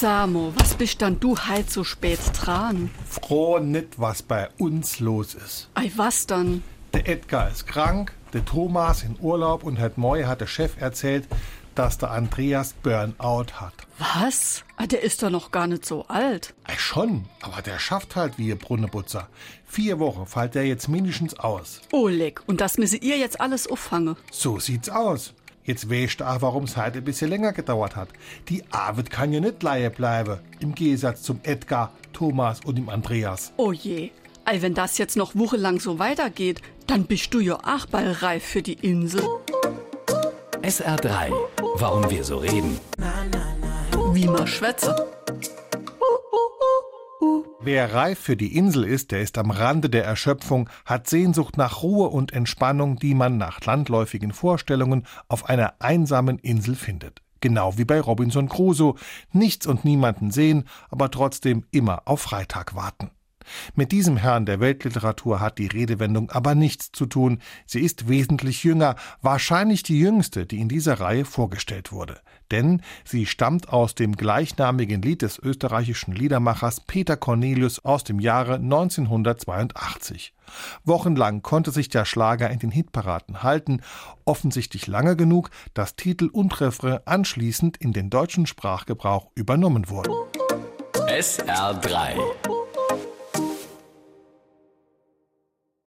Samo, was bist dann du halt so spät dran? Froh nicht, was bei uns los ist. Ei, was dann? Der Edgar ist krank, der Thomas in Urlaub und heute Morgen hat der Chef erzählt, dass der Andreas Burnout hat. Was? Ah, der ist doch noch gar nicht so alt. Ei, schon, aber der schafft halt wie ihr Brunnenputzer. Vier Wochen fällt der jetzt mindestens aus. Oleg, und das müsse ihr jetzt alles auffangen. So sieht's aus. Jetzt weißt du auch, warum es heute ein bisschen länger gedauert hat. Die Arbeit kann ja nicht leihe bleiben. Im Gegensatz zum Edgar, Thomas und dem Andreas. Oh je. Ei, wenn das jetzt noch wochenlang so weitergeht, dann bist du ja auch bald reif für die Insel. SR3. Warum wir so reden. Wie man schwätze. Wer reif für die Insel ist, der ist am Rande der Erschöpfung, hat Sehnsucht nach Ruhe und Entspannung, die man nach landläufigen Vorstellungen auf einer einsamen Insel findet. Genau wie bei Robinson Crusoe. Nichts und niemanden sehen, aber trotzdem immer auf Freitag warten. Mit diesem Herrn der Weltliteratur hat die Redewendung aber nichts zu tun. Sie ist wesentlich jünger, wahrscheinlich die jüngste, die in dieser Reihe vorgestellt wurde. Denn sie stammt aus dem gleichnamigen Lied des österreichischen Liedermachers Peter Cornelius aus dem Jahre 1982. Wochenlang konnte sich der Schlager in den Hitparaden halten, offensichtlich lange genug, dass Titel und Refrain anschließend in den deutschen Sprachgebrauch übernommen wurden. SR3.